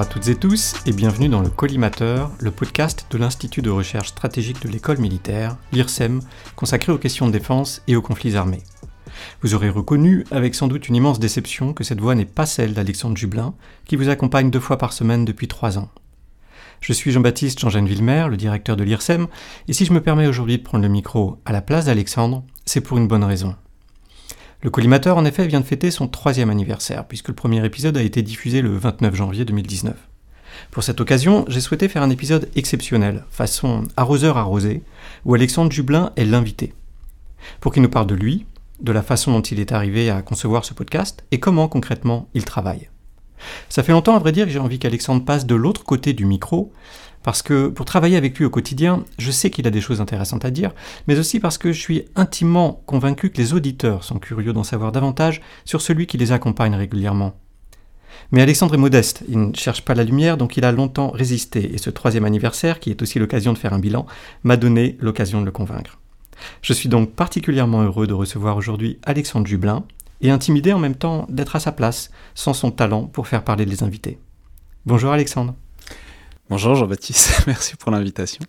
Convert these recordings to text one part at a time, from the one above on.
Bonjour à toutes et tous et bienvenue dans le Collimateur, le podcast de l'Institut de recherche stratégique de l'école militaire, l'IRSEM, consacré aux questions de défense et aux conflits armés. Vous aurez reconnu, avec sans doute une immense déception, que cette voix n'est pas celle d'Alexandre Jublin, qui vous accompagne deux fois par semaine depuis trois ans. Je suis Jean-Baptiste Jean-Jean Villemer, le directeur de l'IRSEM, et si je me permets aujourd'hui de prendre le micro à la place d'Alexandre, c'est pour une bonne raison. Le collimateur, en effet, vient de fêter son troisième anniversaire, puisque le premier épisode a été diffusé le 29 janvier 2019. Pour cette occasion, j'ai souhaité faire un épisode exceptionnel, façon arroseur arrosé, où Alexandre Jublin est l'invité. Pour qu'il nous parle de lui, de la façon dont il est arrivé à concevoir ce podcast, et comment concrètement il travaille. Ça fait longtemps, à vrai dire, que j'ai envie qu'Alexandre passe de l'autre côté du micro, parce que pour travailler avec lui au quotidien, je sais qu'il a des choses intéressantes à dire, mais aussi parce que je suis intimement convaincu que les auditeurs sont curieux d'en savoir davantage sur celui qui les accompagne régulièrement. Mais Alexandre est modeste, il ne cherche pas la lumière, donc il a longtemps résisté, et ce troisième anniversaire, qui est aussi l'occasion de faire un bilan, m'a donné l'occasion de le convaincre. Je suis donc particulièrement heureux de recevoir aujourd'hui Alexandre Jublin, et intimidé en même temps d'être à sa place, sans son talent pour faire parler les invités. Bonjour Alexandre. Bonjour Jean-Baptiste, merci pour l'invitation.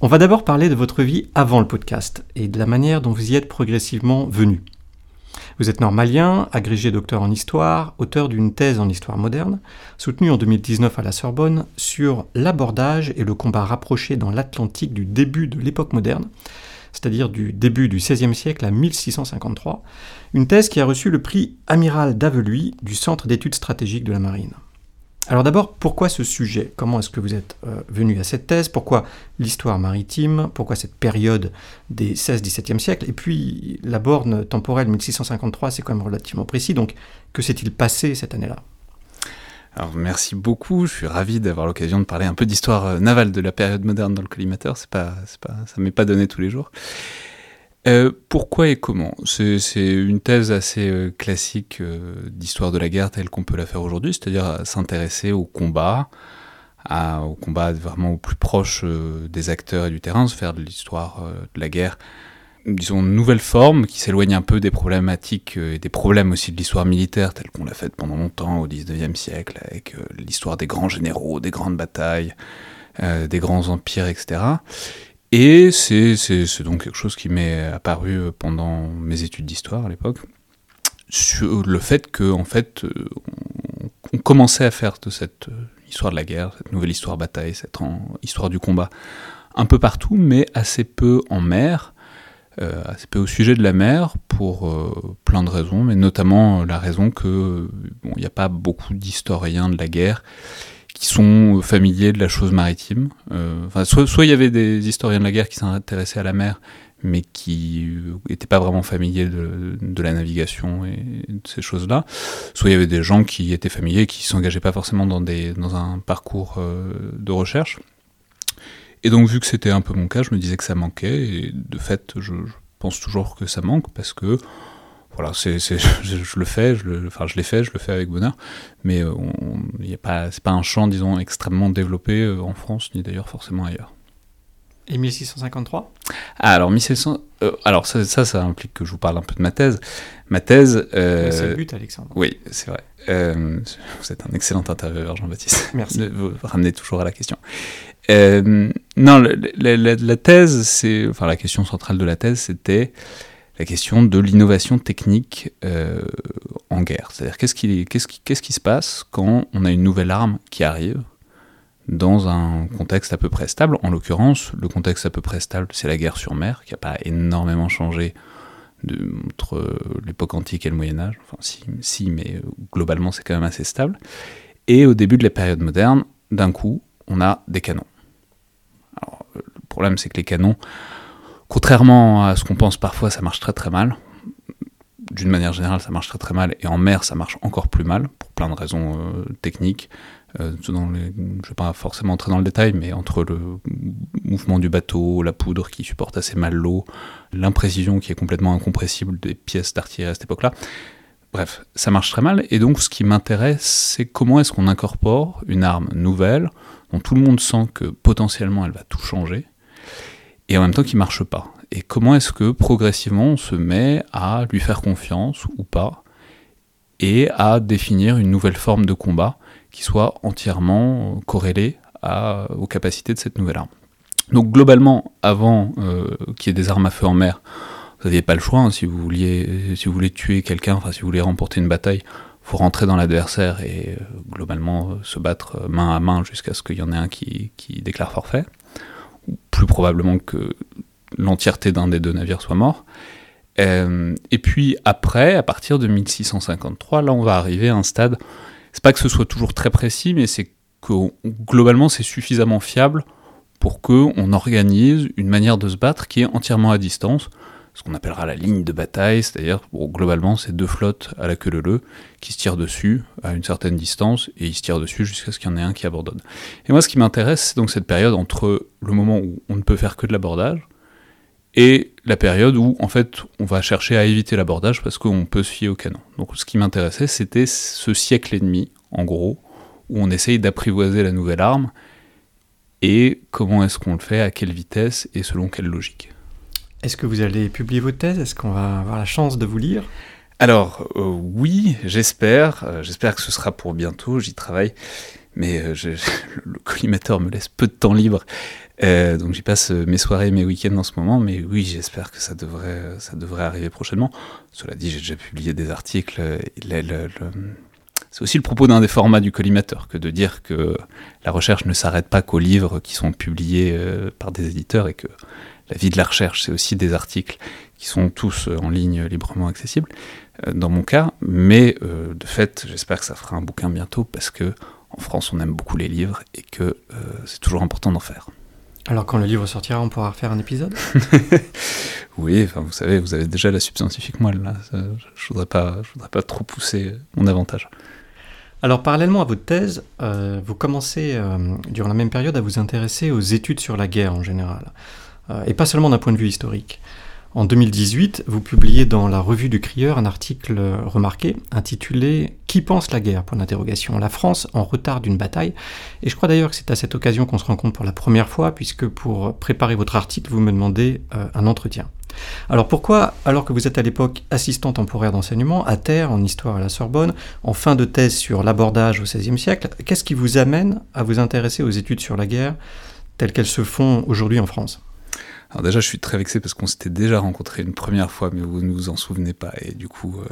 On va d'abord parler de votre vie avant le podcast et de la manière dont vous y êtes progressivement venu. Vous êtes normalien, agrégé docteur en histoire, auteur d'une thèse en histoire moderne, soutenue en 2019 à la Sorbonne sur l'abordage et le combat rapproché dans l'Atlantique du début de l'époque moderne, c'est-à-dire du début du XVIe siècle à 1653, une thèse qui a reçu le prix Amiral d'Aveluy du Centre d'études stratégiques de la Marine. Alors d'abord, pourquoi ce sujet? Comment est-ce que vous êtes euh, venu à cette thèse? Pourquoi l'histoire maritime? Pourquoi cette période des 16-17e siècles? Et puis la borne temporelle 1653, c'est quand même relativement précis, donc que s'est-il passé cette année-là? Alors merci beaucoup, je suis ravi d'avoir l'occasion de parler un peu d'histoire euh, navale de la période moderne dans le collimateur, c'est pas, pas, ça m'est pas donné tous les jours. Euh, pourquoi et comment C'est une thèse assez euh, classique euh, d'histoire de la guerre telle qu'on peut la faire aujourd'hui, c'est-à-dire s'intéresser au combat, au combat vraiment au plus proche des acteurs et du terrain, se faire de l'histoire de la guerre, disons, une nouvelle forme qui s'éloigne un peu des problématiques et des problèmes aussi de l'histoire militaire telle qu'on l'a faite pendant longtemps au XIXe siècle, avec l'histoire des grands généraux, des grandes batailles, des grands empires, etc et c'est donc quelque chose qui m'est apparu pendant mes études d'histoire à l'époque, sur le fait que en fait, on, commençait à faire de cette histoire de la guerre, cette nouvelle histoire bataille, cette histoire du combat, un peu partout, mais assez peu en mer, euh, assez peu au sujet de la mer, pour euh, plein de raisons, mais notamment la raison que il n'y a pas beaucoup d'historiens de la guerre qui sont familiers de la chose maritime. Euh, enfin, soit il y avait des historiens de la guerre qui s'intéressaient à la mer, mais qui n'étaient pas vraiment familiers de, la navigation et de ces choses-là. Soit il y avait des gens qui étaient familiers, qui s'engageaient pas forcément dans, un parcours euh, de recherche. Et donc, vu que c'était un peu mon cas, je me disais que ça manquait, et de fait, je pense toujours que ça manque, parce que voilà, c'est, je, je, le fais, je le, enfin je l'ai fait, je le fais avec bonheur, mais euh, il a pas, c'est pas un champ, disons, extrêmement développé euh, en France, ni d'ailleurs forcément ailleurs. Et 1653 ah, Alors 1600, euh, alors ça, ça, ça, implique que je vous parle un peu de ma thèse. Ma thèse. Euh, c'est le but, Alexandre. Oui, c'est vrai. Euh, vous êtes un excellent intervieweur, Jean-Baptiste. Merci. Vous ramenez toujours à la question. non, la, la, la, thèse, c'est, enfin la question centrale de la thèse, c'était la question de l'innovation technique euh, en guerre. C'est-à-dire qu'est-ce qui, se passe quand on a une nouvelle arme qui arrive dans un contexte à peu près stable? En l'occurrence, le contexte à peu près stable, c'est la guerre sur mer, qui n'a pas énormément changé entre l'époque antique et le Moyen Âge. Enfin, si, si mais globalement, c'est quand même assez stable. Et au début de la période moderne, d'un coup, on a des canons. Le problème, c'est que les canons, Contrairement à ce qu'on pense parfois, ça marche très très mal. D'une manière générale, ça marche très très mal, et en mer, ça marche encore plus mal, pour plein de raisons euh, techniques. Euh, je ne vais pas forcément entrer dans le détail, mais entre le mouvement du bateau, la poudre qui supporte assez mal l'eau, l'imprécision qui est complètement incompressible des pièces d'artillerie à cette époque-là, bref, ça marche très mal. Et donc, ce qui m'intéresse, c'est comment est-ce qu'on incorpore une arme nouvelle, dont tout le monde sent que potentiellement elle va tout changer, et en même temps qui marche pas. Et comment est-ce que progressivement on se met à lui faire confiance ou pas et à définir une nouvelle forme de combat qui soit entièrement corrélée aux capacités de cette nouvelle arme? Donc globalement, avant euh, qu'il y ait des armes à feu en mer, vous n'aviez pas le choix. Hein, si, vous vouliez, voulez tuer quelqu'un, enfin si vous voulez remporter une bataille, faut rentrer dans l'adversaire et euh, globalement euh, se battre main à main jusqu'à ce qu'il y en ait un qui déclare forfait. Plus probablement que l'entièreté d'un des deux navires soit mort. et puis après, à partir de 1653, là on va arriver à un stade, c'est pas que ce soit toujours très précis, mais c'est que globalement c'est suffisamment fiable pour qu'on organise une manière de se battre qui est entièrement à distance, ce qu'on appellera la ligne de bataille, c'est-à-dire globalement c'est deux flottes à la queue leu qui se tirent dessus à une certaine distance et ils se tirent dessus jusqu'à ce qu'il y en ait un qui abandonne. Et moi ce qui m'intéresse c'est donc cette période entre le moment où on ne peut faire que de l'abordage et la période où en fait on va chercher à éviter l'abordage parce qu'on peut se fier au canon. Donc ce qui m'intéressait c'était ce siècle et demi en gros où on essaye d'apprivoiser la nouvelle arme et comment est-ce qu'on le fait, à quelle vitesse et selon quelle logique. Est-ce que vous allez publier vos thèses Est-ce qu'on va avoir la chance de vous lire? Alors euh, oui, j'espère. Euh, j'espère que ce sera pour bientôt, j'y travaille. Mais euh, le collimateur me laisse peu de temps libre. donc j'y passe mes soirées, mes week-ends en ce moment. Mais oui, j'espère que ça devrait, arriver prochainement. Cela dit, j'ai déjà publié des articles. le, c'est aussi le propos d'un des formats du collimateur que de dire que la recherche ne s'arrête pas qu'aux livres qui sont publiés euh, par des éditeurs et que la vie de la recherche, c'est aussi des articles qui sont tous euh, en ligne librement accessibles, euh, dans mon cas. Mais de fait, j'espère que ça fera un bouquin bientôt parce que en France, on aime beaucoup les livres et que c'est toujours important d'en faire. Alors quand le livre sortira, on pourra refaire un épisode? Oui, enfin, vous savez, vous avez déjà la subscientifique moelle, là. je ne voudrais, pas, je voudrais pas trop pousser mon avantage. Alors parallèlement à votre thèse, euh, vous commencez euh, durant la même période à vous intéresser aux études sur la guerre en général, euh, et pas seulement d'un point de vue historique. En 2018, vous publiez dans la revue du Crieur un article remarqué intitulé Qui pense la guerre? La France en retard d'une bataille. Et je crois d'ailleurs que c'est à cette occasion qu'on se rencontre pour la première fois, puisque pour préparer votre article, vous me demandez un entretien. Alors pourquoi, alors que vous êtes à l'époque assistant temporaire d'enseignement, à terre, en histoire à la Sorbonne, en fin de thèse sur l'abordage au XVIe siècle, qu'est-ce qui vous amène à vous intéresser aux études sur la guerre telles qu'elles se font aujourd'hui en France? Alors déjà, je suis très vexé parce qu'on s'était déjà rencontré une première fois, mais vous ne vous en souvenez pas, et du coup, euh,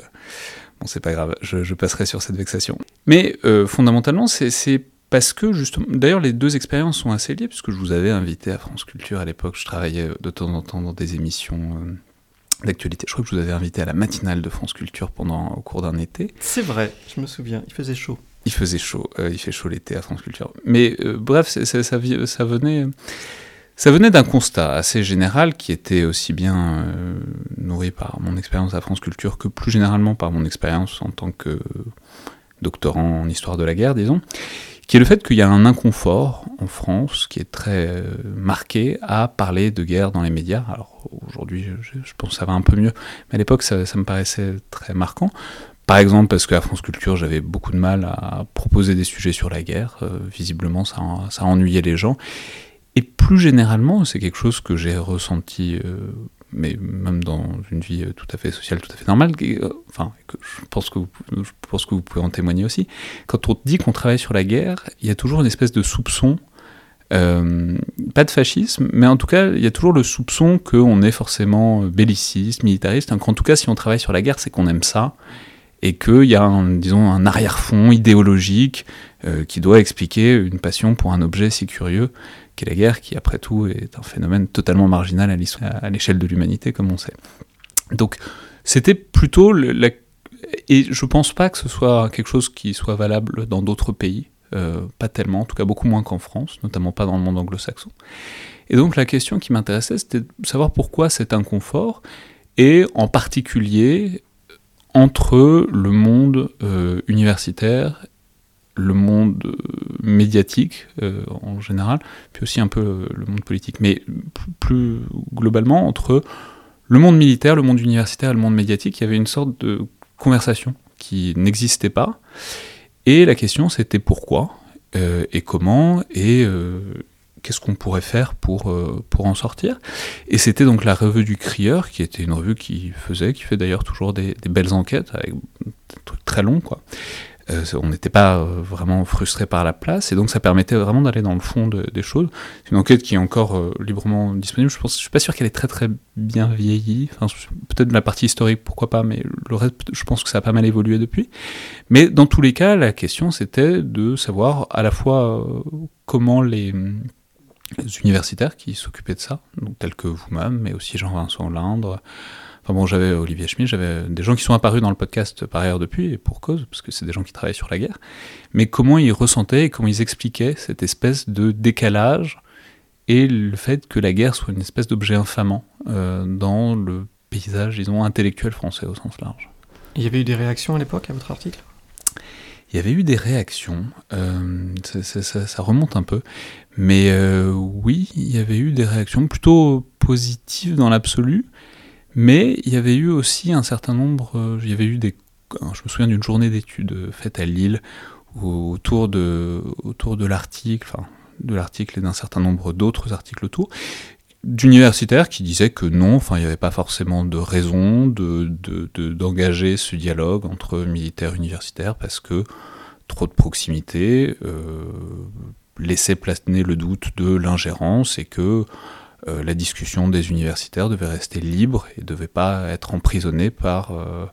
bon, c'est pas grave, je, passerai sur cette vexation. Mais euh, fondamentalement, c'est parce que justement, d'ailleurs les deux expériences sont assez liées, puisque je vous avais invité à France Culture à l'époque, je travaillais de temps en temps dans des émissions euh, d'actualité. Je crois que je vous avais invité à la matinale de France Culture pendant au cours d'un été. C'est vrai, je me souviens, il faisait chaud. Il faisait chaud, euh, il fait chaud l'été à France Culture. Mais euh, bref, ça, ça, venait... Ça venait d'un constat assez général qui était aussi bien nourri par mon expérience à France Culture que plus généralement par mon expérience en tant que doctorant en histoire de la guerre, disons, qui est le fait qu'il y a un inconfort en France qui est très euh, marqué à parler de guerre dans les médias. Alors aujourd'hui, je, pense que ça va un peu mieux, mais à l'époque, ça, me paraissait très marquant. Par exemple, parce qu'à France Culture, j'avais beaucoup de mal à proposer des sujets sur la guerre. Euh, visiblement, ça, ennuyait les gens. Et plus généralement, c'est quelque chose que j'ai ressenti euh, mais même dans une vie euh, tout à fait sociale, tout à fait normale, euh, enfin, je, pense que vous, je pense que vous pouvez en témoigner aussi, quand on dit qu'on travaille sur la guerre, il y a toujours une espèce de soupçon, euh, pas de fascisme, mais en tout cas, il y a toujours le soupçon qu'on est forcément belliciste, militariste, en tout cas, si on travaille sur la guerre, c'est qu'on aime ça, et qu'il y a, un, disons, un arrière-fond idéologique qui doit expliquer une passion pour un objet si curieux qu'est la guerre, qui après tout est un phénomène totalement marginal à l'échelle de l'humanité, comme on sait. Donc c'était plutôt et je pense pas que ce soit quelque chose qui soit valable dans d'autres pays, euh, pas tellement, en tout cas beaucoup moins qu'en France, notamment pas dans le monde anglo-saxon. Et donc la question qui m'intéressait, c'était de savoir pourquoi cet inconfort, et en particulier entre le monde euh, universitaire le monde euh, médiatique euh, en général, puis aussi un peu le monde politique, mais plus globalement entre le monde militaire, le monde universitaire et le monde médiatique, il y avait une sorte de conversation qui n'existait pas. Et la question c'était pourquoi et comment et qu'est-ce qu'on pourrait faire pour, pour en sortir. Et c'était donc la revue du Crieur, qui était une revue qui faisait, qui fait d'ailleurs toujours des, des belles enquêtes avec trucs très longs. Euh, on n'était pas euh, vraiment frustré par la place, et donc ça permettait vraiment d'aller dans le fond des choses. C'est une enquête qui est encore euh, librement disponible. Je pense, je suis pas sûr qu'elle est très très bien vieillie. Peut-être la partie historique, pourquoi pas, mais le reste, je pense que ça a pas mal évolué depuis. Mais dans tous les cas, la question c'était de savoir à la fois comment les, universitaires qui s'occupaient de ça, donc tels que vous-même, mais aussi Jean-Vincent Lindre, Enfin bon, j'avais Olivier Schmitt, j'avais des gens qui sont apparus dans le podcast par ailleurs depuis, et pour cause, parce que c'est des gens qui travaillent sur la guerre. Mais comment ils ressentaient et comment ils expliquaient cette espèce de décalage et le fait que la guerre soit une espèce d'objet infamant euh, dans le paysage, disons, intellectuel français au sens large? Il y avait eu des réactions à l'époque à votre article? Il y avait eu des réactions, euh, ça, remonte un peu, mais euh, oui, il y avait eu des réactions plutôt positives dans l'absolu, mais il y avait eu aussi un certain nombre, euh, il y avait eu des, je me souviens d'une journée d'études faite à Lille autour de, autour de l'article, enfin de l'article et d'un certain nombre d'autres articles autour, d'universitaires qui disaient que non, enfin il n'y avait pas forcément de raison de, d'engager ce dialogue entre militaires et universitaires parce que trop de proximité euh, laissait planer le doute de l'ingérence et que euh, la discussion des universitaires devait rester libre et devait pas être emprisonnée par euh,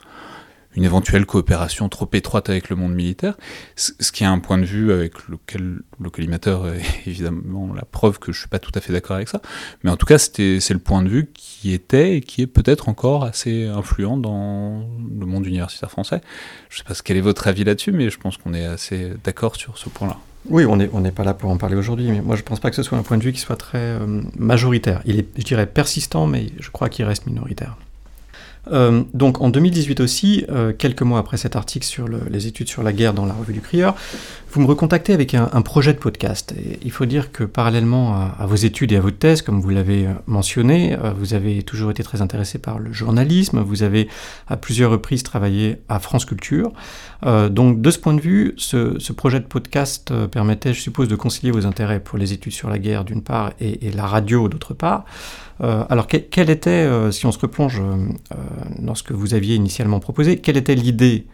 une éventuelle coopération trop étroite avec le monde militaire, ce qui est un point de vue avec lequel le collimateur est évidemment la preuve que je suis pas tout à fait d'accord avec ça, mais en tout cas c'est le point de vue qui était et qui est peut-être encore assez influent dans le monde universitaire français. Je sais pas quel est votre avis là-dessus, mais je pense qu'on est assez d'accord sur ce point-là. Oui, on n'est on pas là pour en parler aujourd'hui, mais moi je ne pense pas que ce soit un point de vue qui soit très euh, majoritaire. Il est, je dirais, persistant, mais je crois qu'il reste minoritaire. Euh, donc en 2018 aussi, euh, quelques mois après cet article sur les études sur la guerre dans la revue du Crieur, vous me recontactez avec un, projet de podcast. Il faut dire que parallèlement à, vos études et à votre thèse, comme vous l'avez euh, mentionné, vous avez toujours été très intéressé par le journalisme, vous avez à plusieurs reprises travaillé à France Culture. donc de ce point de vue, ce, projet de podcast permettait, je suppose, de concilier vos intérêts pour les études sur la guerre d'une part et la radio d'autre part. Euh, alors, quelle était, euh, si on se replonge euh, dans ce que vous aviez initialement proposé, quelle était l'idée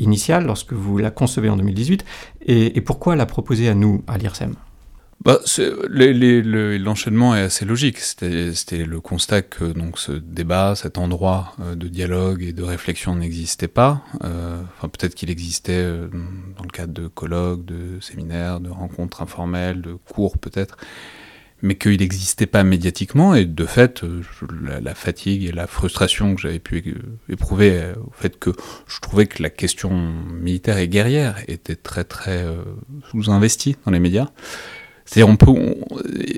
initiale lorsque vous la concevez en 2018 et, pourquoi la proposer à nous, à l'IRSEM? Bah, L'enchaînement est assez logique. C'était le constat que donc, ce débat, cet endroit de dialogue et de réflexion n'existait pas. enfin, Peut-être qu'il existait dans le cadre de colloques, de séminaires, de rencontres informelles, de cours peut-être, mais qu'il n'existait pas médiatiquement, et de fait, euh, la, fatigue et la frustration que j'avais pu éprouver euh, au fait que je trouvais que la question militaire et guerrière était très très euh, sous-investie dans les médias. C'est-à-dire, on peut,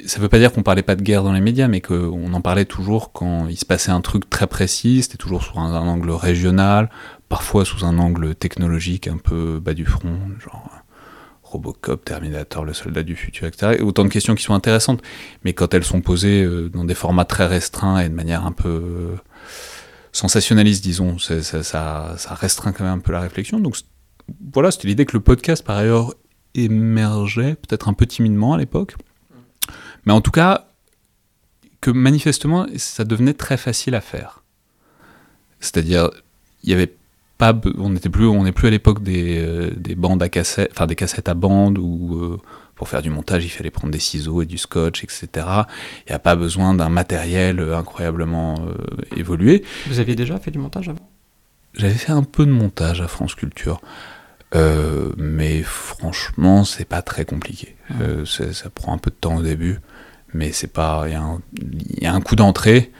ça veut pas dire qu'on parlait pas de guerre dans les médias, mais qu'on en parlait toujours quand il se passait un truc très précis, c'était toujours sous un, un angle régional, parfois sous un angle technologique un peu bas du front, genre Robocop, Terminator, le soldat du futur, etc. Et autant de questions qui sont intéressantes, mais quand elles sont posées euh, dans des formats très restreints et de manière un peu euh, sensationnaliste, disons, ça, ça, restreint quand même un peu la réflexion. Donc voilà, c'était l'idée que le podcast, par ailleurs, émergeait peut-être un peu timidement à l'époque, mais en tout cas, que manifestement, ça devenait très facile à faire. C'est-à-dire, il y avait on n'était plus, on n'est plus à l'époque des, euh, des, bandes à cassettes, enfin des cassettes à bande où euh, pour faire du montage il fallait prendre des ciseaux et du scotch, etc. Il n'y a pas besoin d'un matériel euh, incroyablement évolué. Vous aviez déjà fait du montage avant? J'avais fait un peu de montage à France Culture. mais franchement, c'est pas très compliqué. Ah. ça prend un peu de temps au début, mais c'est pas. Il y, a un coup d'entrée,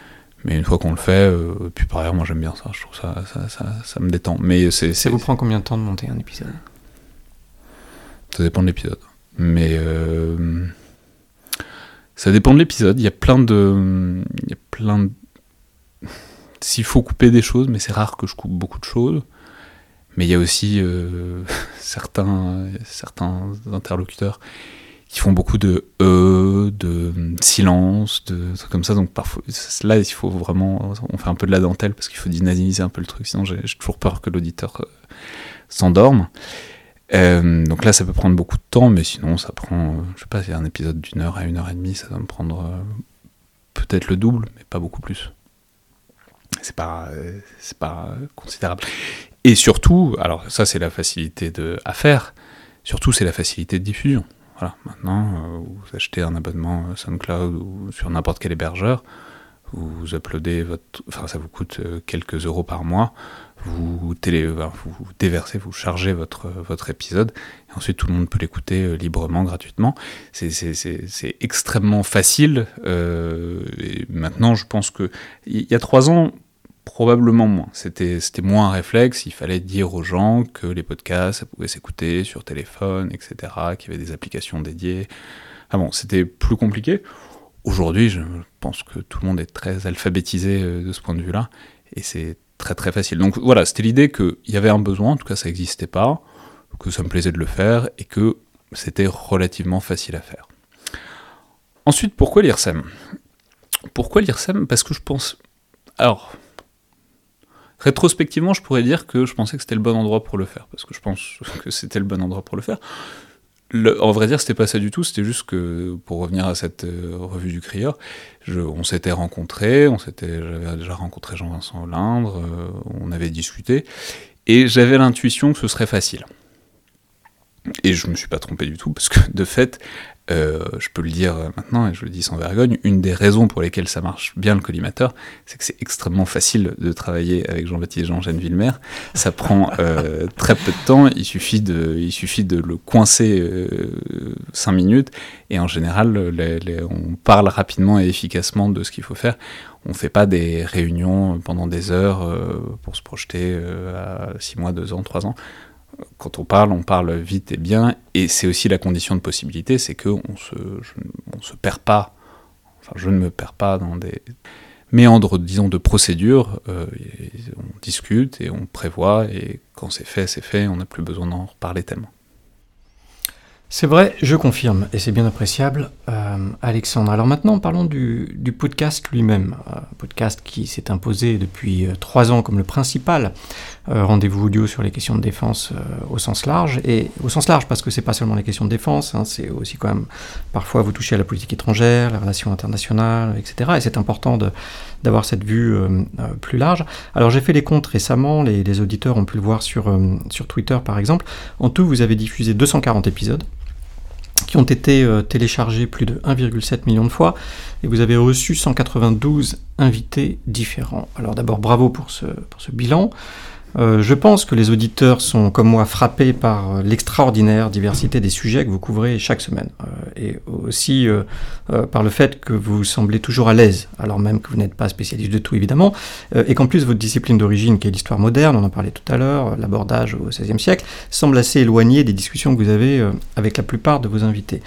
mais une fois qu'on le fait, euh, puis par ailleurs, moi j'aime bien ça, je trouve ça, ça, ça, ça me détend. Mais c'est, ça vous prend combien de temps de monter un épisode? Ça dépend de l'épisode. Mais euh, ça dépend de l'épisode. Il y a plein de. Il y a plein de. S'il faut couper des choses, mais c'est rare que je coupe beaucoup de choses. Mais il y a aussi euh, certains, certains interlocuteurs qui font beaucoup de e, de silence, de trucs comme ça. Donc parfois, là, il faut vraiment, on fait un peu de la dentelle parce qu'il faut dynamiser un peu le truc. Sinon, j'ai toujours peur que l'auditeur euh, s'endorme. Euh, donc là, ça peut prendre beaucoup de temps, mais sinon, ça prend, je sais pas, c'est un épisode d'une heure à une heure et demie, ça doit me prendre peut-être le double, mais pas beaucoup plus. C'est pas, c'est pas considérable. Et surtout, alors ça c'est la facilité de, à faire, surtout c'est la facilité de diffusion. Voilà, maintenant, euh, vous achetez un abonnement SoundCloud ou sur n'importe quel hébergeur, vous uploadez votre, enfin ça vous coûte euh, quelques euros par mois, vous, déversez, vous chargez votre, votre épisode, et ensuite tout le monde peut l'écouter euh, librement, gratuitement. C'est extrêmement facile. Euh, et maintenant, je pense que il y a trois ans, probablement moins. C'était moins un réflexe. Il fallait dire aux gens que les podcasts, ça pouvait s'écouter sur téléphone, etc., qu'il y avait des applications dédiées. Ah bon, c'était plus compliqué. Aujourd'hui, je pense que tout le monde est très alphabétisé euh, de ce point de vue-là, et c'est très très facile. Donc voilà, c'était l'idée qu'il y avait un besoin, en tout cas ça n'existait pas, que ça me plaisait de le faire, et que c'était relativement facile à faire. Ensuite, pourquoi l'IRSEM? Pourquoi l'IRSEM? Parce que je pense... Alors, rétrospectivement, je pourrais dire que je pensais que c'était le bon endroit pour le faire, parce que je pense que c'était le bon endroit pour le faire en vrai dire, c'était pas ça du tout, c'était juste que, pour revenir à cette euh, revue du crieur, on s'était rencontrés, on s'était, j'avais déjà rencontré Jean-Vincent Lindre, euh, on avait discuté, et j'avais l'intuition que ce serait facile. Et je me suis pas trompé du tout, parce que de fait, euh, je peux le dire maintenant, et je le dis sans vergogne, une des raisons pour lesquelles ça marche bien le collimateur, c'est que c'est extrêmement facile de travailler avec Jean-Baptiste Jean-Jeanne Villemer. Ça prend euh, très peu de temps, il suffit de, il suffit de le coincer 5 euh, minutes, et en général, on parle rapidement et efficacement de ce qu'il faut faire. On ne fait pas des réunions pendant des heures pour se projeter à 6 mois, 2 ans, 3 ans quand on parle, on parle vite et bien, et c'est aussi la condition de possibilité, c'est qu'on se, on se perd pas, enfin je ne me perds pas dans des méandres, disons, de procédure, euh, on discute et on prévoit, et quand c'est fait, c'est fait, on n'a plus besoin d'en reparler tellement. C'est vrai, je confirme, et c'est bien appréciable, euh, Alexandre. Alors maintenant, parlons du, podcast lui-même. Un podcast qui s'est imposé depuis euh, trois ans comme le principal euh, rendez-vous audio sur les questions de défense au sens large. Et au sens large, parce que c'est pas seulement les questions de défense, hein, c'est aussi quand même, parfois vous touchez à la politique étrangère, la relation internationale, etc. Et c'est important d'avoir cette vue plus large. Alors j'ai fait les comptes récemment, les, les, auditeurs ont pu le voir sur, sur Twitter par exemple. En tout, vous avez diffusé 240 épisodes qui ont été euh, téléchargés plus de 1,7 million de fois, et vous avez reçu 192 invités différents. Alors d'abord bravo pour ce, pour ce bilan. Euh, je pense que les auditeurs sont, comme moi, frappés par euh, l'extraordinaire diversité des sujets que vous couvrez chaque semaine, euh, et aussi par le fait que vous semblez toujours à l'aise, alors même que vous n'êtes pas spécialiste de tout, évidemment, et qu'en plus votre discipline d'origine, qui est l'histoire moderne, on en parlait tout à l'heure, l'abordage au XVIe siècle, semble assez éloignée des discussions que vous avez avec la plupart de vos invités.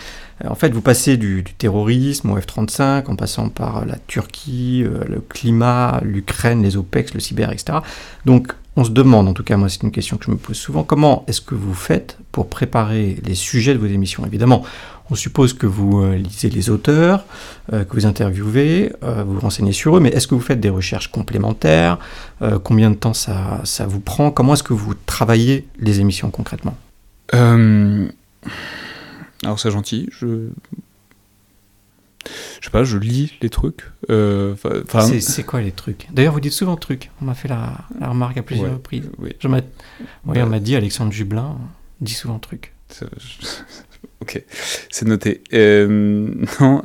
En fait, vous passez du, du terrorisme au F-35, en passant par la Turquie, le climat, l'Ukraine, les OPEX, le cyber, etc. Donc, on se demande, en tout cas moi c'est une question que je me pose souvent, comment est-ce que vous faites pour préparer les sujets de vos émissions? Évidemment, on suppose que vous euh, lisez les auteurs, euh, que vous interviewez, euh, vous renseignez sur eux, mais est-ce que vous faites des recherches complémentaires? Combien de temps ça, ça vous prend? Comment est-ce que vous travaillez les émissions concrètement? Alors c'est gentil, je je sais pas, je lis les trucs. Euh, c'est quoi les trucs? D'ailleurs, vous dites souvent trucs. On m'a fait la, remarque à plusieurs reprises. Oui. Je oui, on bah. m'a dit Alexandre Jublin dit souvent trucs. Ok, c'est noté. Euh, non,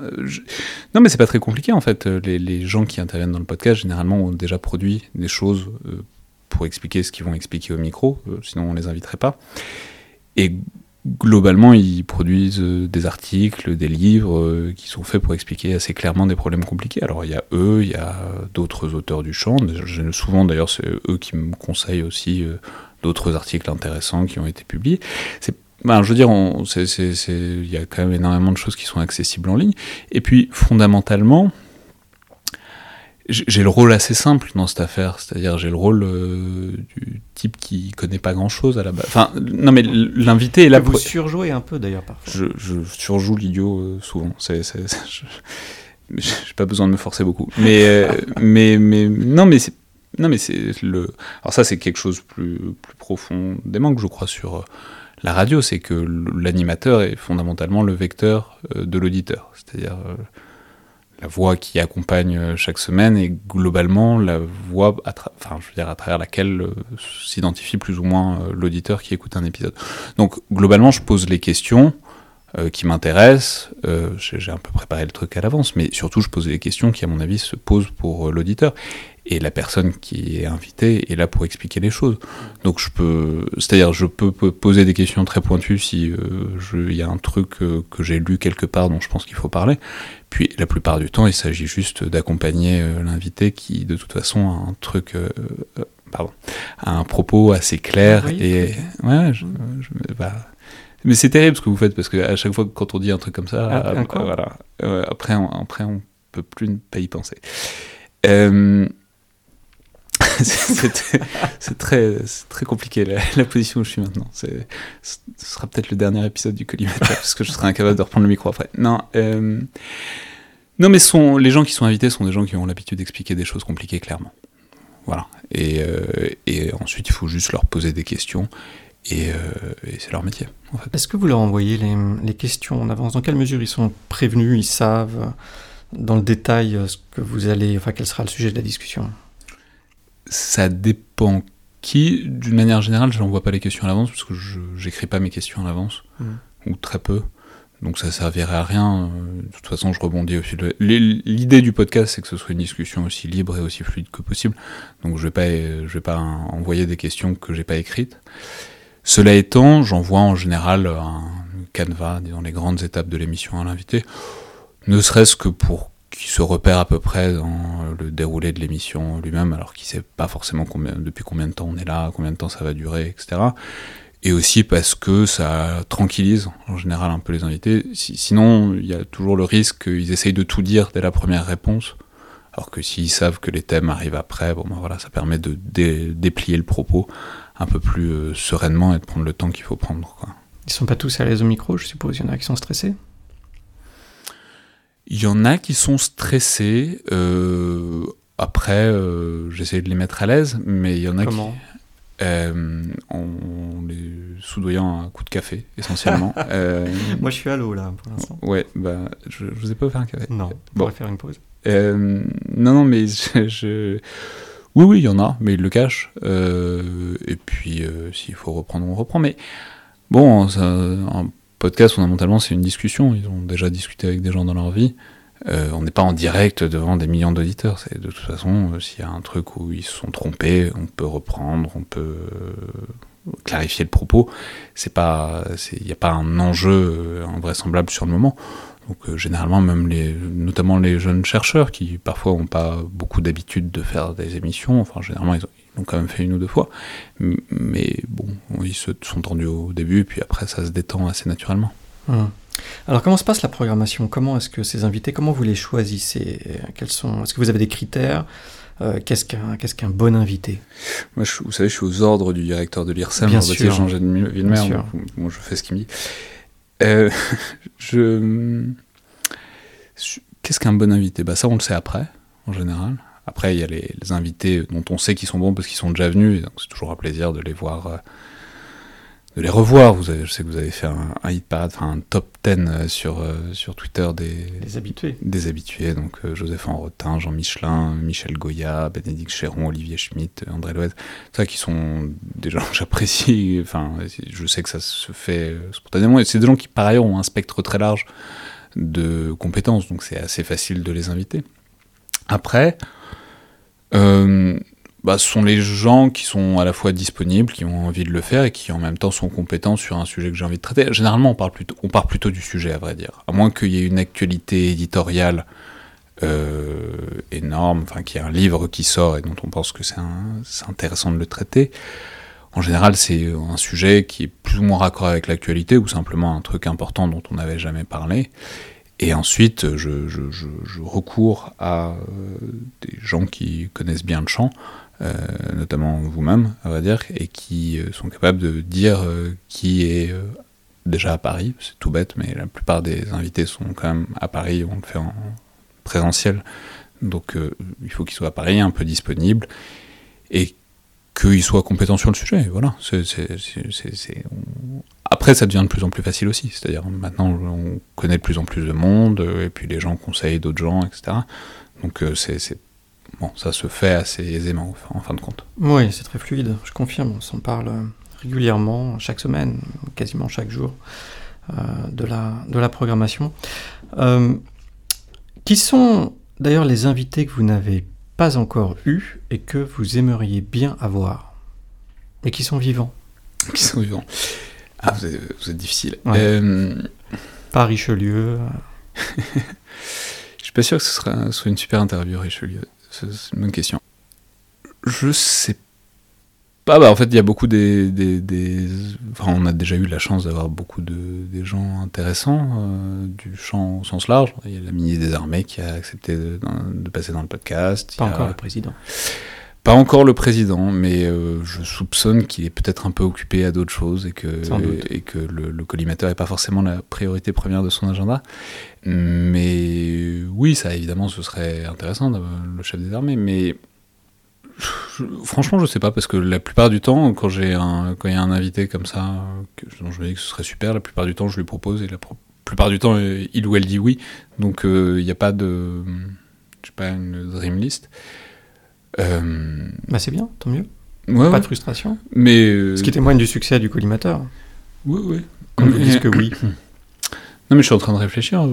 non, mais c'est pas très compliqué en fait. Les, les, gens qui interviennent dans le podcast généralement ont déjà produit des choses euh, pour expliquer ce qu'ils vont expliquer au micro, sinon on les inviterait pas. Et globalement, ils produisent euh, des articles, des livres euh, qui sont faits pour expliquer assez clairement des problèmes compliqués. Alors il y a eux, il y a d'autres auteurs du champ. Souvent d'ailleurs, c'est eux qui me conseillent aussi euh, d'autres articles intéressants qui ont été publiés. Ben, je veux dire, il y a quand même énormément de choses qui sont accessibles en ligne. Et puis, fondamentalement, j'ai le rôle assez simple dans cette affaire, c'est-à-dire j'ai le rôle euh, du type qui connaît pas grand-chose à la base. Enfin, non mais l'invité est là. Vous surjouez un peu d'ailleurs parfois. Je, je surjoue l'idiot euh, souvent. C'est, j'ai pas besoin de me forcer beaucoup. Mais, euh, mais, mais non, mais c'est non mais c'est le. Alors ça c'est quelque chose plus plus profondément que je crois sur la radio, c'est que l'animateur est fondamentalement le vecteur de l'auditeur, c'est-à-dire la voix qui accompagne chaque semaine et globalement la voix à travers laquelle s'identifie plus ou moins l'auditeur qui écoute un épisode. Donc globalement, je pose les questions qui m'intéressent, j'ai un peu préparé le truc à l'avance, mais surtout je pose les questions qui à mon avis se posent pour l'auditeur et la personne qui est invitée est là pour expliquer les choses. Donc je peux, c'est-à-dire je peux poser des questions très pointues si euh, il y a un truc euh, que j'ai lu quelque part dont je pense qu'il faut parler. Puis la plupart du temps, il s'agit juste d'accompagner euh, l'invité qui, de toute façon, a un truc, pardon, a un propos assez clair et ouais, je, bah, mais c'est terrible ce que vous faites parce qu'à chaque fois quand on dit un truc comme ça, ah, voilà, après, on, après on peut plus ne pas y penser. Euh, c'est très, compliqué la, position où je suis maintenant. Ce sera peut-être le dernier épisode du collimateur parce que je serai incapable de reprendre le micro après. Non, euh, non mais les gens qui sont invités sont des gens qui ont l'habitude d'expliquer des choses compliquées clairement. Voilà. Et, euh, ensuite, il faut juste leur poser des questions. Et, euh, c'est leur métier. Est-ce que vous leur envoyez les, les, questions en avance? Dans quelle mesure ils sont prévenus, ils savent dans le détail ce que vous allez, enfin quel sera le sujet de la discussion? Ça dépend qui. D'une manière générale, je n'envoie pas les questions à l'avance parce que je n'écris pas mes questions à l'avance, mmh. ou très peu. Donc ça servirait à rien. De toute façon, je rebondis aussi. L'idée du podcast, c'est que ce soit une discussion aussi libre et aussi fluide que possible. Donc je vais pas, je vais pas envoyer des questions que j'ai pas écrites. Cela étant, j'envoie en général un canevas, disons les grandes étapes de l'émission à l'invité, ne serait-ce que pour qui se repère à peu près dans le déroulé de l'émission lui-même, alors qu'il sait pas forcément depuis combien de temps on est là, combien de temps ça va durer, etc. Et aussi parce que ça tranquillise en général un peu les invités. sinon, il y a toujours le risque qu'ils essayent de tout dire dès la première réponse, alors que s'ils savent que les thèmes arrivent après, bon ben voilà, ça permet de déplier le propos un peu plus euh, sereinement et de prendre le temps qu'il faut prendre. Quoi. Ils sont pas tous à l'aise au micro, je suppose. Il y en a qui sont stressés. Il y en a qui sont stressés. Euh, après, euh, j'essaie de les mettre à l'aise, mais il y en a Comment? qui. Euh, en les soudoyant un coup de café, essentiellement. euh, Moi, je suis à l'eau, là, pour l'instant. Ouais, bah, je, je vous ai pas offert un café. Non, on va faire une pause. Euh, non, non, mais je, je... Oui, oui, il y en a, mais ils le cachent. Euh, et puis, euh, s'il faut reprendre, on reprend. Mais bon, ça, un podcast, fondamentalement, c'est une discussion. Ils ont déjà discuté avec des gens dans leur vie. Euh, on n'est pas en direct devant des millions d'auditeurs. De toute façon, euh, s'il y a un truc où ils se sont trompés, on peut reprendre, on peut euh, clarifier le propos. C'est pas, il n'y a pas un enjeu invraisemblable sur le moment. Donc généralement, même les, notamment les jeunes chercheurs qui parfois n'ont pas beaucoup d'habitude de faire des émissions. Enfin, généralement, ils l'ont quand même fait une ou deux fois. Mais bon, ils se sont tendus au début, puis après, ça se détend assez naturellement. Hum. Alors comment se passe la programmation? Comment est-ce que ces invités, comment vous les choisissez? Quels sont Est-ce que vous avez des critères? Euh, Qu'est-ce qu'un bon invité? Moi, je, vous savez, je suis aux ordres du directeur de l'IRSEM, Bien Robert sûr. Jean de Villemer. Bien sûr. donc, moi, je fais ce qu'il me dit. Euh, je- Qu'est-ce qu'un bon invité? Bah, Ça, on le sait après, en général. Après, il y a les, les invités dont on sait qu'ils sont bons parce qu'ils sont déjà venus, donc c'est toujours un plaisir de les voir, euh, de les revoir. Vous avez, je sais que vous avez fait un, un hit parade, enfin un top 10 euh, sur, euh, sur Twitter des, Les habitués. des habitués, donc Joseph Enrotin, Jean Michelin, Michel Goya, Bénédicte Chéron, Olivier Schmitt, André Loez, ça qui sont des gens que j'apprécie, enfin je sais que ça se fait spontanément, et c'est des gens qui par ailleurs ont un spectre très large de compétences, donc c'est assez facile de les inviter. Après, bah, ce sont les gens qui sont à la fois disponibles, qui ont envie de le faire et qui en même temps sont compétents sur un sujet que j'ai envie de traiter. Généralement, on, parle plutôt, plutôt du sujet, à vrai dire. À moins qu'il y ait une actualité éditoriale euh, énorme, enfin qu'il y ait un livre qui sort et dont on pense que c'est intéressant de le traiter. En général, c'est un sujet qui est plus ou moins raccord avec l'actualité ou simplement un truc important dont on n'avait jamais parlé. Et ensuite, je, recours à euh, des gens qui connaissent bien le champ, euh, notamment vous-même, à vrai dire, et qui euh, sont capables de dire qui est déjà à Paris. C'est tout bête, mais la plupart des invités sont quand même à Paris, on le fait en présentiel. Donc il faut qu'ils soient à Paris, un peu disponibles, et qu'ils soient compétents sur le sujet. Voilà. C'est- Après, ça devient de plus en plus facile aussi. C'est-à-dire, maintenant, on connaît de plus en plus de monde, et puis les gens conseillent d'autres gens, etc. Donc, c'est bon, ça se fait assez aisément, en fin de compte. Oui, c'est très fluide, je confirme. On s'en parle régulièrement, chaque semaine, quasiment chaque jour, de, la, de la programmation. qui sont d'ailleurs les invités que vous n'avez pas encore eus et que vous aimeriez bien avoir? Et qui sont vivants? Qui sont vivants? Ah, vous êtes, difficile. Euh, pas Richelieu. Je suis pas sûr que ce sera, soit une super interview, Richelieu. C'est une bonne question. Je sais pas. Bah, en fait, il y a beaucoup des. des, Enfin, on a déjà eu la chance d'avoir beaucoup de des gens intéressants euh, du champ au sens large. Il y a la ministre des Armées qui a accepté de, passer dans le podcast. Pas encore le président. Pas encore le président, mais euh, je soupçonne qu'il est peut-être un peu occupé à d'autres choses et que, et que le, collimateur n'est pas forcément la priorité première de son agenda. Mais oui, ça évidemment, ce serait intéressant d'avoir le chef des armées, mais franchement, je sais pas, parce que la plupart du temps, quand j'ai un, quand il y a un invité comme ça, que, dont je me dis que ce serait super, la plupart du temps, je lui propose et la plupart du temps, il ou elle dit oui. Donc, euh, il n'y a pas de, je sais pas, une dream list. Euh, bah c'est bien, tant mieux. pas de frustration. Mais euh, Ce qui témoigne du succès du collimateur. Oui, oui. Quand vous dites que oui. Non, mais je suis en train de réfléchir.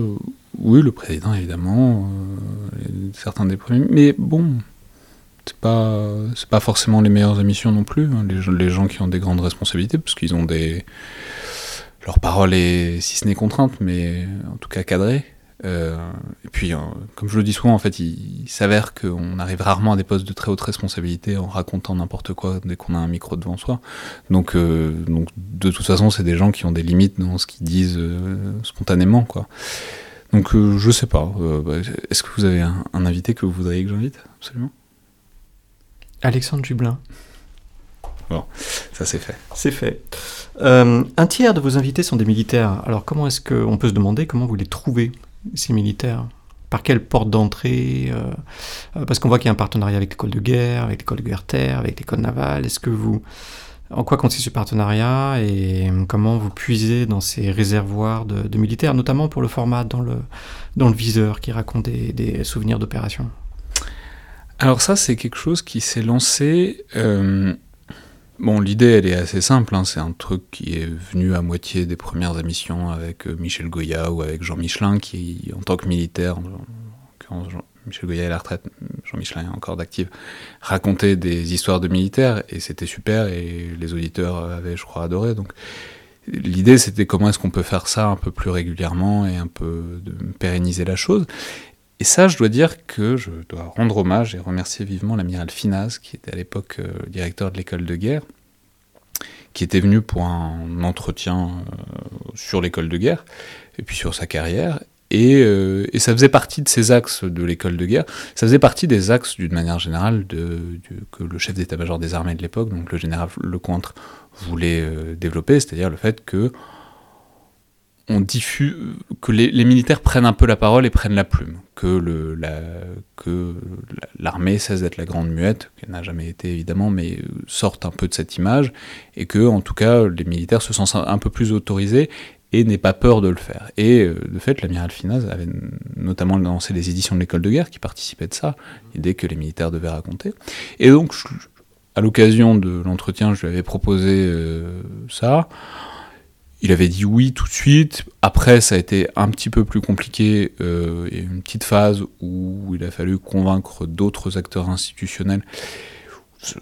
Oui, le président, évidemment. certains des premiers. Mais bon, c'est pas, c'est pas forcément les meilleures émissions non plus. Hein, les, les, gens qui ont des grandes responsabilités, parce qu'ils ont des. Leur parole est, si ce n'est contrainte, mais en tout cas cadrée. Euh, et puis, euh, comme je le dis souvent, en fait, il, s'avère qu'on arrive rarement à des postes de très haute responsabilité en racontant n'importe quoi dès qu'on a un micro devant soi. Donc, euh, donc de toute façon, c'est des gens qui ont des limites dans ce qu'ils disent spontanément, quoi. Donc, je sais pas. Bah, est-ce que vous avez un, invité que vous voudriez que j'invite? Absolument. Alexandre Jublin. Bon, ça c'est fait. C'est fait. un tiers de vos invités sont des militaires. Alors comment est-ce qu'on peut se demander comment vous les trouvez? Ces militaires Par quelle porte d'entrée euh, euh, Parce qu'on voit qu'il y a un partenariat avec l'école de guerre, avec l'école de guerre terre, avec l'école navale. Est-ce que vous... En quoi consiste ce partenariat et comment vous puisez dans ces réservoirs de, militaires, notamment pour le format dans le, dans le viseur qui raconte des, souvenirs d'opération Alors ça, c'est quelque chose qui s'est lancé euh, Bon, l'idée, elle est assez simple. Hein. C'est un truc qui est venu à moitié des premières émissions avec euh, Michel Goya ou avec Jean Michelin, qui, en tant que militaire, quand Michel Goya est à la retraite, Jean Michelin est encore d'actif, racontait des histoires de militaires et c'était super et les auditeurs avaient, je crois, adoré. L'idée, c'était comment est-ce qu'on peut faire ça un peu plus régulièrement et un peu pérenniser la chose. Et ça, je dois dire que je dois rendre hommage et remercier vivement l'amiral Finaz, qui était à l'époque euh, directeur de l'école de guerre, qui était venu pour un entretien euh, sur l'école de guerre, et puis sur sa carrière. Et, euh, et ça faisait partie de ces axes de l'école de guerre, ça faisait partie des axes d'une manière générale que le chef d'état-major des armées de l'époque, donc le général Lecointre, voulait développer, c'est-à-dire le fait que on diffuse, que les, militaires prennent un peu la parole et prennent la plume, que l'armée cesse d'être la grande muette, qu'elle n'a jamais été évidemment, mais sorte un peu de cette image, et que en tout cas les militaires se sentent un peu plus autorisés et n'aient pas peur de le faire. Et euh, de fait, l'amiral Finaz avait notamment lancé les éditions de l'école de guerre qui participaient de ça, l'idée que les militaires devaient raconter. Et donc, à l'occasion de l'entretien, je lui avais proposé euh, ça. Il avait dit oui tout de suite. Après, ça a été un petit peu plus compliqué. Il y a eu une petite phase où il a fallu convaincre d'autres acteurs institutionnels.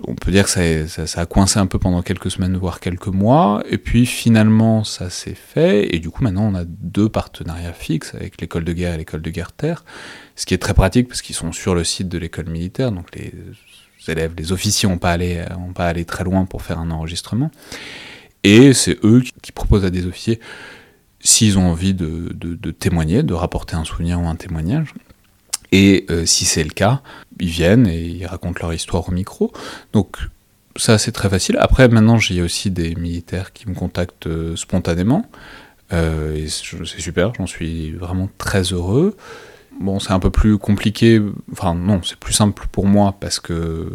On peut dire que ça, a coincé un peu pendant quelques semaines, voire quelques mois. Et puis finalement, ça s'est fait. Et du coup, maintenant, on a deux partenariats fixes avec l'école de guerre et l'école de guerre terre. Ce qui est très pratique parce qu'ils sont sur le site de l'école militaire. Donc les élèves, les officiers n'ont pas, pas allé très loin pour faire un enregistrement. Et c'est eux qui proposent à des officiers, s'ils ont envie de, témoigner, de rapporter un souvenir ou un témoignage. Et euh, si c'est le cas, ils viennent et ils racontent leur histoire au micro. Donc ça c'est très facile. Après maintenant j'ai aussi des militaires qui me contactent euh, spontanément. Euh, c'est super, j'en suis vraiment très heureux. Bon, c'est un peu plus compliqué, enfin non, c'est plus simple pour moi parce que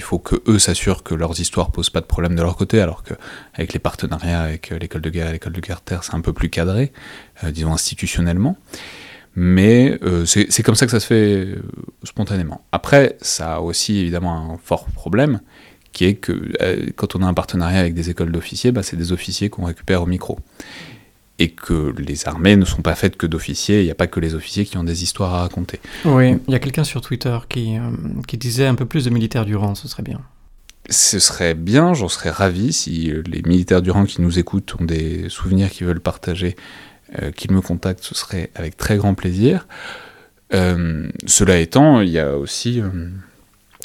il faut que eux s'assurent que leurs histoires posent pas de problème de leur côté, alors que avec les partenariats avec l'école de guerre l'école de Carter, c'est un peu plus cadré, disons institutionnellement. Mais c'est comme ça que ça se fait spontanément. Après, ça a aussi évidemment un fort problème, qui est que quand on a un partenariat avec des écoles d'officiers, bah, c'est des officiers qu'on récupère au micro et que les armées ne sont pas faites que d'officiers, il n'y a pas que les officiers qui ont des histoires à raconter. Oui, il y a quelqu'un sur Twitter qui, euh, qui disait un peu plus de militaires du rang, ce serait bien. Ce serait bien, j'en serais ravi si euh, les militaires du rang qui nous écoutent ont des souvenirs qu'ils veulent partager, euh, qu'ils me contactent, ce serait avec très grand plaisir. cela étant, il y a aussi,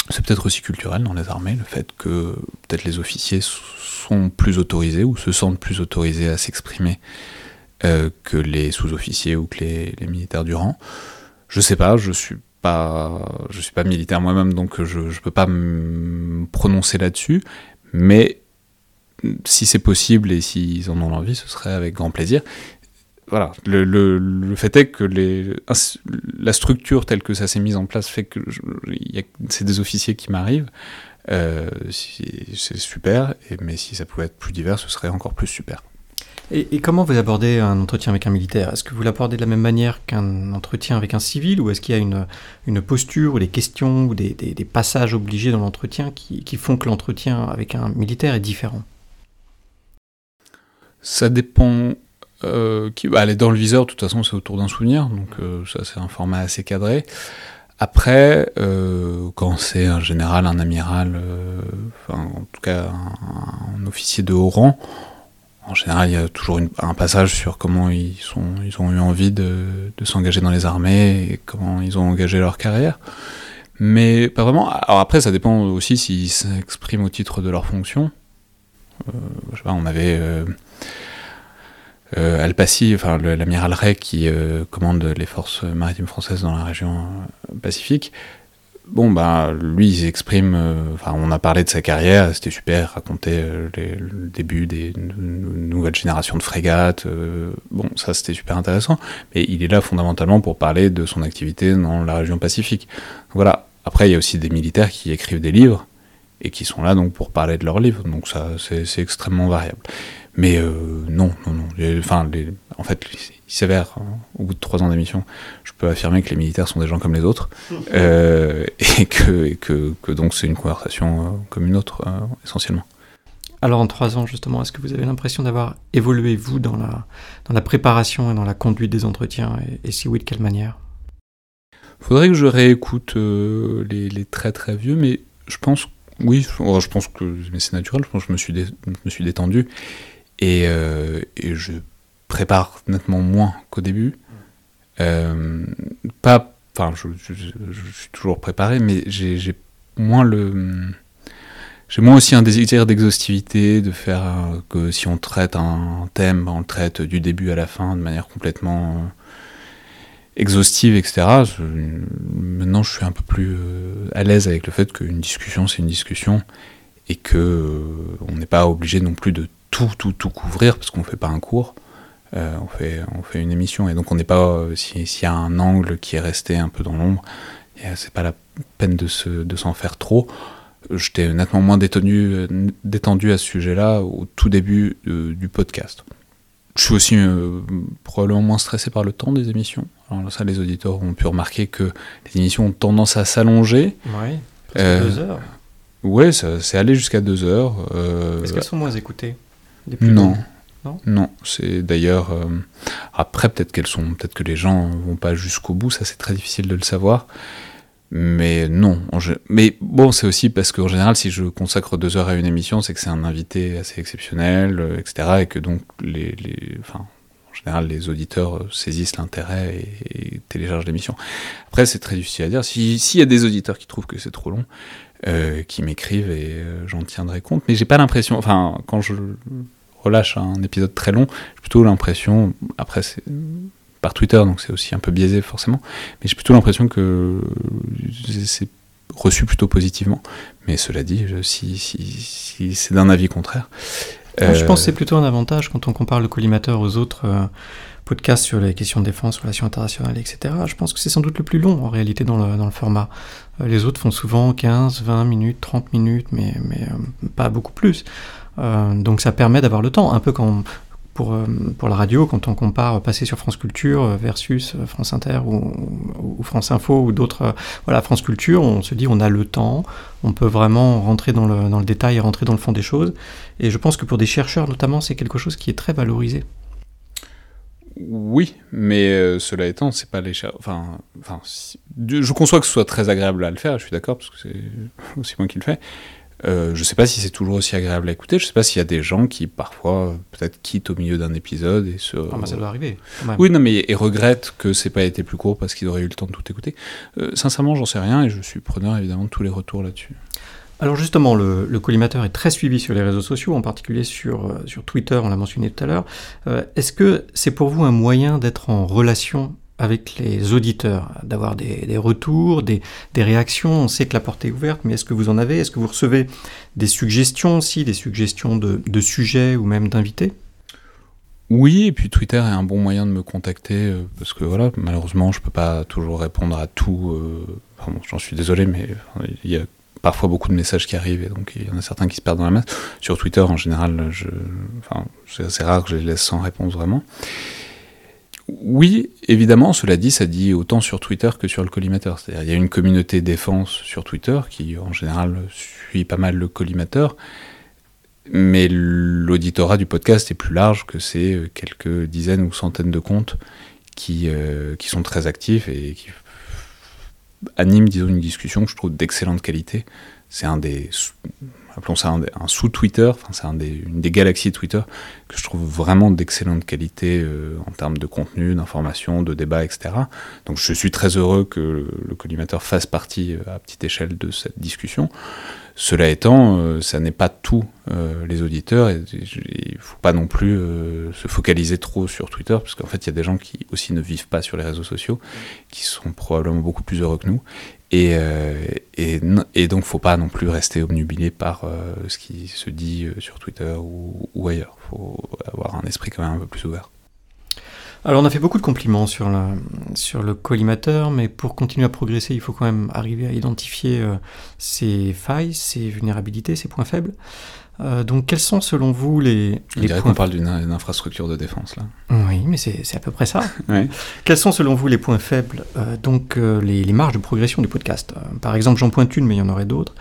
c'est peut-être aussi culturel dans les armées, le fait que peut-être les officiers sont plus autorisés ou se sentent plus autorisés à s'exprimer euh, que les sous-officiers ou que les, militaires du rang. Je sais pas, je suis pas, je suis pas militaire moi-même, donc je ne peux pas me prononcer là-dessus, mais si c'est possible et s'ils en ont envie, ce serait avec grand plaisir. Voilà, le, fait est que la structure telle que ça s'est mise en place fait que c'est des officiers qui m'arrivent. Euh, c'est super, mais si ça pouvait être plus divers, ce serait encore plus super. Et, comment vous abordez un entretien avec un militaire? Est-ce que vous l'abordez de la même manière qu'un entretien avec un civil ou est-ce qu'il y a une, une, posture ou des questions ou des, passages obligés dans l'entretien qui, font que l'entretien avec un militaire est différent? Ça dépend. Euh, bah, elle est dans le viseur, de toute façon, c'est autour d'un souvenir, donc euh, ça, c'est un format assez cadré. Après, euh, quand c'est un général, un amiral, enfin, en tout cas un officier de haut rang, en général, il y a toujours un passage sur comment ils, sont, ont eu envie de, s'engager dans les armées et comment ils ont engagé leur carrière. Mais pas vraiment. Alors après, ça dépend aussi s'ils s'expriment au titre de leur fonction. Euh, je sais pas, on avait euh, euh enfin l'amiral Ray qui euh, commande les forces maritimes françaises dans la région Pacifique bon, bah, lui, il s'exprime. Euh, enfin, on a parlé de sa carrière, c'était super, raconter euh, le début des nouvelles générations de frégates. Euh, bon, ça, c'était super intéressant. Mais il est là fondamentalement pour parler de son activité dans la région Pacifique. voilà. Après, il y a aussi des militaires qui écrivent des livres et qui sont là donc pour parler de leurs livres. Donc ça, c'est extrêmement variable. Mais non, non, non. Enfin, en fait, il s'avère, hein, au bout de trois ans d'émission, je peux affirmer que les militaires sont des gens comme les autres, euh, et, que, et que, que, donc c'est une conversation euh, comme une autre, euh, essentiellement. Alors en trois ans, justement, est-ce que vous avez l'impression d'avoir évolué, vous, dans la, dans la préparation et dans la conduite des entretiens, et, si oui, de quelle manière? Faudrait que je réécoute les, les, très très vieux, mais je pense, oui, je pense que mais c'est naturel, je pense que je me suis, je me suis détendu, et, et je prépare nettement moins qu'au début. Euh, pas, enfin, je, suis toujours préparé, mais j'ai moins le. J'ai moins aussi un désir d'exhaustivité, de faire que si on traite un thème, on le traite du début à la fin de manière complètement exhaustive, etc. maintenant, je suis un peu plus euh, à l'aise avec le fait qu'une discussion, c'est une discussion, et que euh, on n'est pas obligé non plus de tout, tout, tout couvrir, parce qu'on ne fait pas un cours. Euh, on, fait, on fait une émission. Et donc on n'est pas, euh, s'il y a un angle qui est resté un peu dans l'ombre, c'est pas la peine de, s'en faire trop. J'étais nettement moins détendu, détendu à ce sujet-là au tout début euh, du podcast. Je suis aussi probablement moins stressé par le temps des émissions. Alors ça, les auditeurs ont pu remarquer que les émissions ont tendance à s'allonger. Oui, deux heures. Ouais, c'est allé jusqu'à deux heures. Est-ce qu'elles sont moins écoutées? Non. Non, c'est d'ailleurs. Euh, après, peut-être qu'elles sont. Peut-être que les gens vont pas jusqu'au bout, ça c'est très difficile de le savoir. Mais non. Mais bon, c'est aussi parce qu'en général, si je consacre deux heures à une émission, c'est que c'est un invité assez exceptionnel, euh, etc. Et que donc, les, enfin, en général, les auditeurs euh, saisissent l'intérêt et, téléchargent l'émission. Après, c'est très difficile à dire. S'il y a des auditeurs qui trouvent que c'est trop long, qui m'écrivent et j'en tiendrai compte. Mais j'ai pas l'impression. Enfin, quand je relâche un épisode très long, j'ai plutôt l'impression, après c'est par Twitter, donc c'est aussi un peu biaisé forcément, mais j'ai plutôt l'impression que c'est reçu plutôt positivement. Mais cela dit, si, si, c'est d'un avis contraire. je pense que c'est plutôt un avantage quand on compare le collimateur aux autres euh, podcast sur les questions de défense, relations internationales, etc. Je pense que c'est sans doute le plus long en réalité dans le, dans le format. Euh, les autres font souvent 15, 20 minutes, 30 minutes, mais, mais euh, pas beaucoup plus. Euh, donc ça permet d'avoir le temps, un peu quand pour, euh, pour la radio, quand on compare passer sur France Culture versus France Inter ou, France Info ou d'autres. voilà, France Culture, on se dit on a le temps, on peut vraiment rentrer dans le, détail et rentrer dans le fond des choses. Et je pense que pour des chercheurs notamment, c'est quelque chose qui est très valorisé. Oui, mais euh, cela étant, c'est pas les. Enfin, enfin je conçois que ce soit très agréable à le faire, je suis d'accord, parce que c'est aussi moi qui le fais. Euh, je sais pas si c'est toujours aussi agréable à écouter. Je sais pas s'il y a des gens qui parfois peut-être quittent au milieu d'un épisode et se. Ah bah ça doit arriver. Oui, non, mais et regrettent que c'est pas été plus court parce qu'ils auraient eu le temps de tout écouter. Euh, sincèrement, j'en sais rien et je suis preneur évidemment de tous les retours là-dessus. Alors justement, le, le, collimateur est très suivi sur les réseaux sociaux, en particulier sur, euh, sur Twitter, on l'a mentionné tout à l'heure. Euh, Est-ce que c'est pour vous un moyen d'être en relation avec les auditeurs, d'avoir des, retours, des, réactions On sait que la porte est ouverte, mais est-ce que vous en avez? Est-ce que vous recevez des suggestions aussi, des suggestions de, sujets ou même d'invités? Oui, et puis Twitter est un bon moyen de me contacter, euh, parce que voilà, malheureusement, je peux pas toujours répondre à tout. Euh, J'en suis désolé, mais il y a parfois beaucoup de messages qui arrivent et donc il y en a certains qui se perdent dans la masse. Sur Twitter, en général, c'est assez rare que je les laisse sans réponse vraiment. Oui, évidemment, cela dit, ça dit autant sur Twitter que sur le collimateur. C'est-à-dire, il y a une communauté défense sur Twitter qui, en général, suit pas mal le collimateur, mais l'auditorat du podcast est plus large que ces quelques dizaines ou centaines de comptes qui, euh, qui sont très actifs et qui anime, disons, une discussion que je trouve d'excellente qualité. C'est un des, appelons ça un, sous-Twitter, enfin, c'est une des galaxies Twitter que je trouve vraiment d'excellente qualité euh, en termes de contenu, d'information, de débat, etc. Donc je suis très heureux que le, le collimateur fasse partie euh, à petite échelle de cette discussion. Cela étant, euh, ça n'est pas tout euh, les auditeurs, il ne faut pas non plus euh, se focaliser trop sur Twitter, parce qu'en fait, il y a des gens qui aussi ne vivent pas sur les réseaux sociaux, qui sont probablement beaucoup plus heureux que nous, et, et, et donc, il ne faut pas non plus rester obnubilé par ce qui se dit sur Twitter ou, ou ailleurs. Il faut avoir un esprit quand même un peu plus ouvert. Alors on a fait beaucoup de compliments sur, la, sur le collimateur, mais pour continuer à progresser, il faut quand même arriver à identifier euh, ses failles, ses vulnérabilités, ses points faibles. Euh, donc quels sont selon vous les, On les points qu'on parle d'une infrastructure de défense là. Oui, mais c'est à peu près ça. Quels sont selon vous les points faibles, euh, donc euh, les, les, marges de progression du podcast? Par exemple, j'en pointe une, mais il y en aurait d'autres.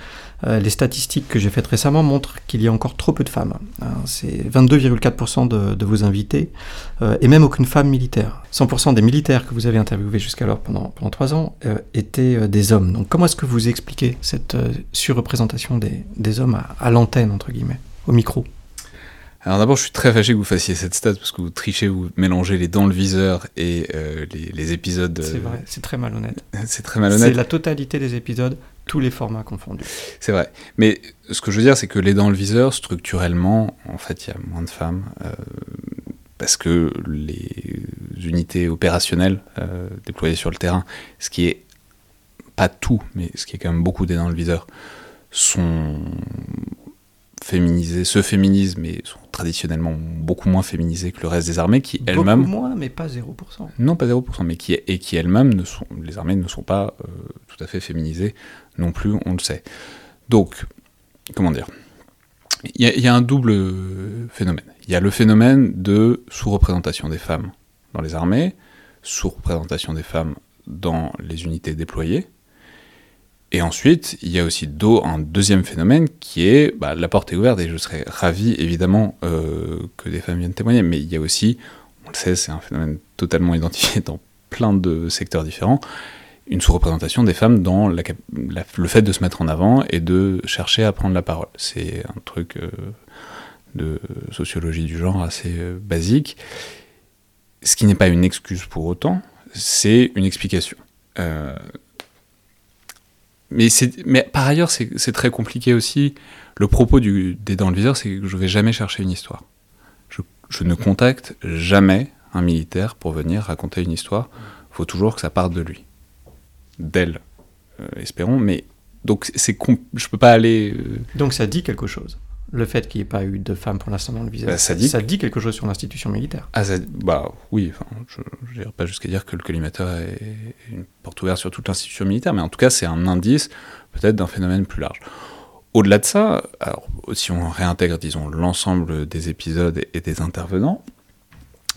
Euh, les statistiques que j'ai faites récemment montrent qu'il y a encore trop peu de femmes. Hein, c'est 22,4% de, de, vos invités, euh, et même aucune femme militaire. 100% des militaires que vous avez interviewés jusqu'alors pendant, pendant 3 ans euh, étaient des hommes. Donc comment est-ce que vous expliquez cette surreprésentation des, des hommes à, à l'antenne, entre guillemets, au micro? Alors d'abord, je suis très fâché que vous fassiez cette stat parce que vous trichez, vous mélangez les dans le viseur et euh, les, les, épisodes. C'est vrai, c'est très malhonnête. c'est très malhonnête. C'est la totalité des épisodes, tous les formats confondus. C'est vrai. Mais ce que je veux dire, c'est que les dans le viseur, structurellement, en fait, il y a moins de femmes. Euh, parce que les unités opérationnelles euh, déployées sur le terrain, ce qui est pas tout, mais ce qui est quand même beaucoup des dans le viseur, sont féminisées, se féminisent, mais sont traditionnellement beaucoup moins féminisées que le reste des armées, qui elles-mêmes... Beaucoup moins, mais pas 0%. Non, pas 0%, mais qui, et qui elles-mêmes, ne sont, les armées ne sont pas euh, tout à fait féminisées non plus, on le sait. Donc, comment dire? Il y, y, a un double phénomène. Il y a le phénomène de sous-représentation des femmes dans les armées, sous-représentation des femmes dans les unités déployées, et ensuite, il y a aussi un deuxième phénomène qui est bah, la porte est ouverte et je serais ravi évidemment euh, que des femmes viennent témoigner, mais il y a aussi, on le sait, c'est un phénomène totalement identifié dans plein de secteurs différents, une sous-représentation des femmes dans le fait de se mettre en avant et de chercher à prendre la parole. C'est un truc euh, de sociologie du genre assez euh, basique, ce qui n'est pas une excuse pour autant, c'est une explication. Mais, mais par ailleurs, c'est très compliqué aussi. Le propos du, des Dans le viseur, c'est que je vais jamais chercher une histoire. Je, je, ne contacte jamais un militaire pour venir raconter une histoire. Il faut toujours que ça parte de lui. D'elle, euh, espérons. Mais donc, c'est je peux pas aller. Euh... Donc, ça dit quelque chose. le fait qu'il n'y ait pas eu de femmes pour l'instant dans le visage, Bah, ça dit- ça dit quelque chose sur l'institution militaire. Ah, ça- bah oui, enfin, je n'irai pas jusqu'à dire que le collimateur est une sur toute l'institution militaire, mais en tout cas, c'est un indice peut-être d'un phénomène plus large. Au-delà de ça, alors, si on réintègre, disons, l'ensemble des épisodes et des intervenants,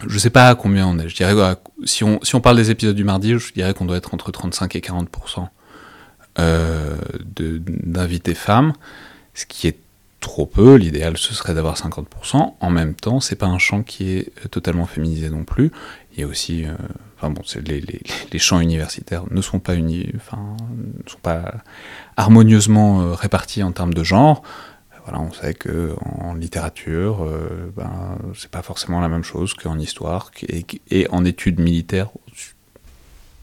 je ne sais pas à combien on est. Je dirais, si, on, si on parle des épisodes du mardi, je dirais qu'on doit être entre 35 et 40 euh, d'invités femmes, ce qui est trop peu. L'idéal, ce serait d'avoir 50%. En même temps, c'est pas un champ qui est euh, totalement féminisé non plus. Il y a aussi, euh, enfin bon, les, les, les champs universitaires ne sont pas unis, enfin, ne sont pas harmonieusement euh, répartis en termes de genre. Voilà, on sait que en littérature, euh, ben, c'est pas forcément la même chose qu'en histoire et, et en études militaires.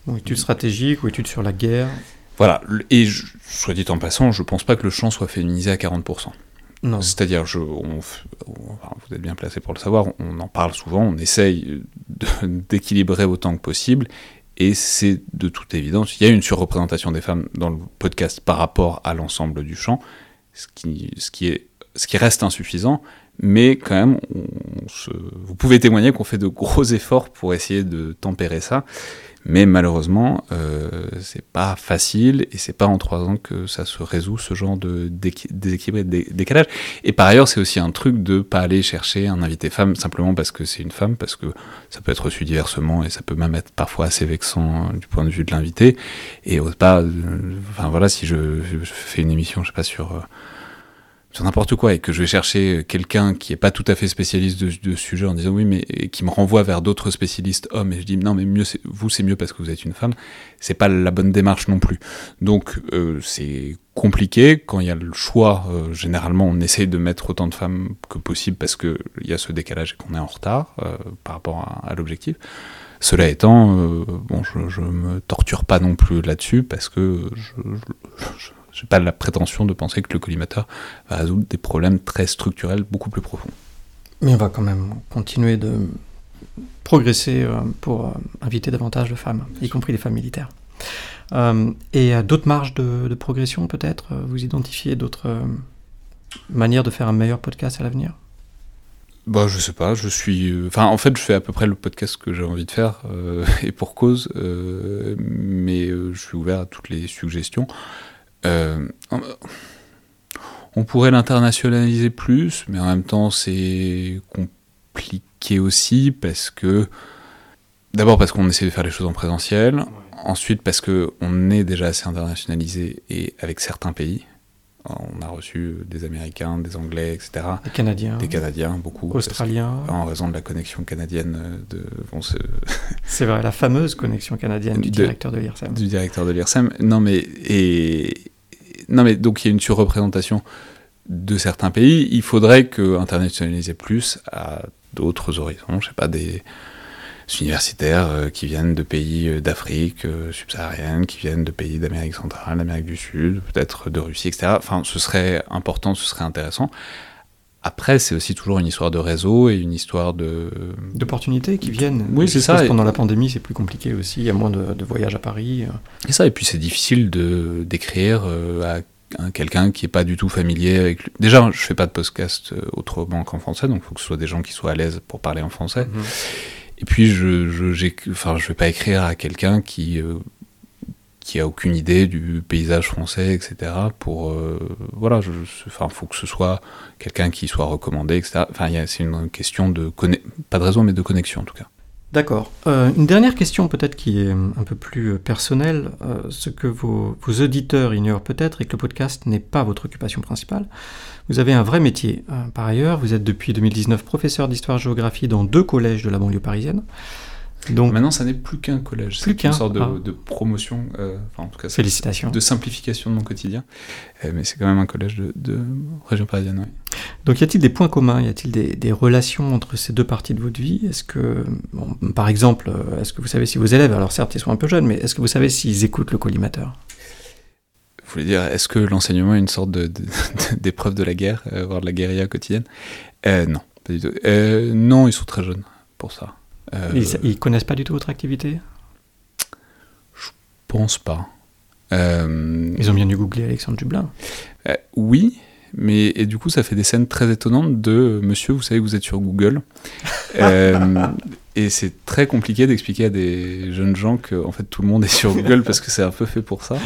Ou études stratégiques, ou études sur la guerre. Voilà, et je- soit dit en passant, je pense pas que le champ soit féminisé à 40%. C'est-à-dire, je, on on- vous êtes bien placé pour le savoir, on en parle souvent, on essaye d'équilibrer autant que possible, et c'est de toute évidence, il y a une surreprésentation des femmes dans le podcast par rapport à l'ensemble du champ, ce qui, ce qui, est, ce qui reste insuffisant, mais quand même, vous pouvez témoigner qu'on fait de gros efforts pour essayer de tempérer ça, mais malheureusement, euh, c'est pas facile et c'est pas en trois ans que ça se résout ce genre de déséquilibre et de dé- décalage. Et par ailleurs, c'est aussi un truc de pas aller chercher un invité femme simplement parce que c'est une femme, parce que ça peut être reçu diversement et ça peut même être parfois assez vexant euh, du point de vue de l'invité. Et pas, euh, enfin voilà, si je, je fais une émission, je sais pas sur euh, sur n'importe quoi et que je vais chercher quelqu'un qui est pas tout à fait spécialiste de, sujet en disant oui mais qui me renvoie vers d'autres spécialistes hommes et je dis non mais mieux vous c'est mieux parce que vous êtes une femme. C'est pas la bonne démarche non plus. Donc euh, c'est compliqué. Quand il y a le choix euh, généralement on essaye de mettre autant de femmes que possible parce que il y a ce décalage et qu'on est en retard euh, par rapport à, l'objectif. Cela étant, euh, bon, je, je me torture pas non plus là-dessus parce que je, je, n'ai pas la prétention de penser que le collimateur va résoudre des problèmes très structurels beaucoup plus profonds. Mais on va quand même continuer de progresser euh, pour euh, inviter davantage de femmes, y compris des femmes militaires. Euh, et d'autres marges de, de progression peut-être Vous identifiez d'autres manières de faire un meilleur podcast à l'avenir? Bah, je sais pas, je suis. Enfin, en fait, je fais à peu près le podcast que j'ai envie de faire, euh, et pour cause, euh, mais je suis ouvert à toutes les suggestions. Euh, on pourrait l'internationaliser plus, mais en même temps, c'est compliqué aussi parce que. D'abord parce qu'on essaie de faire les choses en présentiel, ensuite parce qu'on est déjà assez internationalisé et avec certains pays. On a reçu des Américains, des Anglais, etc. Des Canadiens, Des Canadiens, beaucoup. Australiens. que- en raison de la connexion canadienne de, bon, ce- C'est vrai, la fameuse connexion canadienne du De- directeur de l'IRSEM. du directeur de l'IRSEM. Non, mais, et, non, mais donc il y a une surreprésentation de certains pays. Il faudrait que internationaliser plus à d'autres horizons. Je sais pas, des universitaires euh, qui viennent de pays euh, d'Afrique euh, subsaharienne, qui viennent de pays d'Amérique centrale, d'Amérique du Sud, peut-être de Russie, etc. Enfin, ce serait important, ce serait intéressant. Après, c'est aussi toujours une histoire de réseau et une histoire de. D'opportunités qui viennent. Oui, Je c'est ça. Pendant la pandémie, c'est plus compliqué aussi. Il y a moins de, de voyages à Paris. euh. Et ça, et puis c'est difficile de d'écrire euh, à un- quelqu'un qui est pas du tout familier avec. lui. Déjà, je fais pas de podcast euh, autrement qu'en français, donc il faut que ce soit des gens qui soient à l'aise pour parler en français. Et puis, je, je, j'ai, enfin, je vais pas écrire à quelqu'un qui, euh, qui a aucune idée du paysage français, etc. Pour, euh, voilà, enfin, faut que ce soit quelqu'un qui soit recommandé, etc. Enfin, c'est une question de conne- pas de réseau, mais de connexion en tout cas. D'accord. Euh, une dernière question peut-être qui est un peu plus euh, personnelle. Ce que vos, auditeurs ignorent peut-être est que le podcast n'est pas votre occupation principale. Vous avez un vrai métier. Par ailleurs, vous êtes depuis 2019 professeur d'histoire-géographie dans deux collèges de la banlieue parisienne. Donc, Maintenant, ça n'est plus qu'un collège, Plus c'est qu'un, une sorte de, ah. de promotion, euh, enfin en tout cas, félicitations. de simplification de mon quotidien. Euh, mais c'est quand même un collège de, de région parisienne. Donc, y a-t-il des points communs? Y a-t-il des, des relations entre ces deux parties de votre vie? Est-ce que, bon, par exemple, euh, est-ce que vous savez si vos élèves, alors certes, ils sont un peu jeunes, mais est-ce que vous savez s'ils écoutent le collimateur? Vous voulez dire, est-ce que l'enseignement est une sorte de- de- de- d'épreuve de, la guerre, euh, voire de la guérilla quotidienne? Non, pas du tout. Non, ils sont très jeunes pour ça. Euh, ils, ils connaissent pas du tout votre activité? Je pense pas. Euh, Ils ont bien dû googler Alexandre Dublin. euh, oui, Mais et du coup, ça fait des scènes très étonnantes de Monsieur, vous savez que vous êtes sur Google. Euh, et c'est très compliqué d'expliquer à des jeunes gens que en fait tout le monde est sur Google parce que c'est un peu fait pour ça.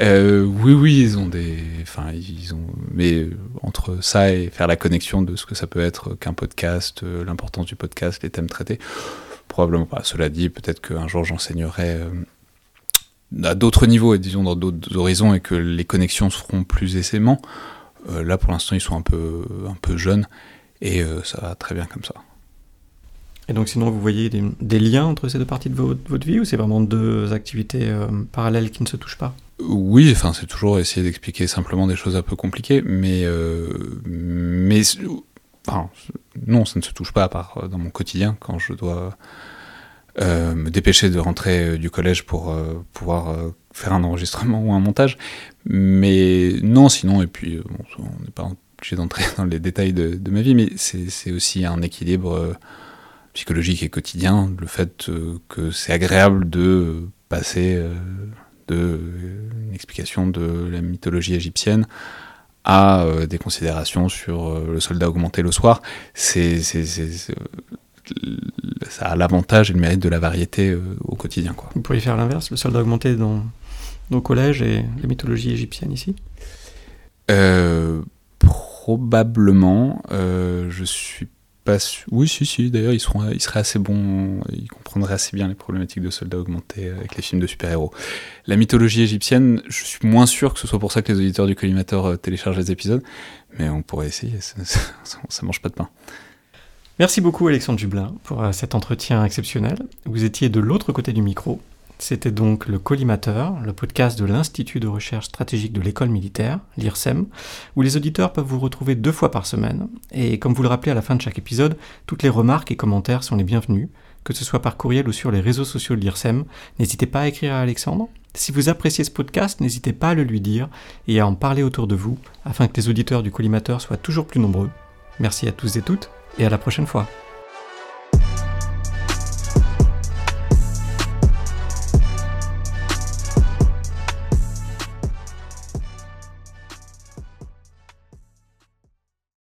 Euh, oui, oui, ils ont des, enfin, ils ont, mais entre ça et faire la connexion de ce que ça peut être qu'un podcast, euh, l'importance du podcast, les thèmes traités, probablement pas. Cela dit, peut-être qu'un jour j'enseignerai à d'autres niveaux et disons dans d'autres horizons et que les connexions se feront plus aisément. là, pour l'instant, ils sont un peu, un peu jeunes et ça va très bien comme ça. Et donc sinon, vous voyez des, liens entre ces deux parties de votre, vie ou c'est vraiment deux activités euh, parallèles qui ne se touchent pas? Oui, enfin c'est toujours essayer d'expliquer simplement des choses un peu compliquées, mais, euh, mais non, ça ne se touche pas à part euh, dans mon quotidien quand je dois me dépêcher de rentrer du collège pour pouvoir faire un enregistrement ou un montage. Mais non, sinon, et puis on n'est pas obligé d'entrer dans les détails de ma vie, mais c'est aussi un équilibre psychologique et quotidien, le fait euh, que c'est agréable de passer euh, de une explication de la mythologie égyptienne à euh, des considérations sur le soldat augmenté le soir, c'est ça a l'avantage et le mérite de la variété au quotidien. Quoi. Vous pourriez faire l'inverse, le soldat augmenté dans nos collèges et la mythologie égyptienne ici? Probablement. je suis oui, si, si. D'ailleurs, ils, seront, seraient assez bons, ils comprendraient assez bien les problématiques de soldats augmentés avec les films de super-héros. La mythologie égyptienne, je suis moins sûr que ce soit pour ça que les auditeurs du collimateur euh, téléchargent les épisodes, mais on pourrait essayer, ça, ça, mange pas de pain. Merci beaucoup Alexandre Dublin pour euh, cet entretien exceptionnel. Vous étiez de l'autre côté du micro, c'était donc le Collimateur, le podcast de l'Institut de recherche stratégique de l'école militaire, l'IRSEM, où les auditeurs peuvent vous retrouver deux fois par semaine. Et comme vous le rappelez à la fin de chaque épisode, toutes les remarques et commentaires sont les bienvenus, que ce soit par courriel ou sur les réseaux sociaux de l'IRSEM. N'hésitez pas à écrire à Alexandre. Si vous appréciez ce podcast, n'hésitez pas à le lui dire et à en parler autour de vous, afin que les auditeurs du Collimateur soient toujours plus nombreux. Merci à tous et toutes, et à la prochaine fois.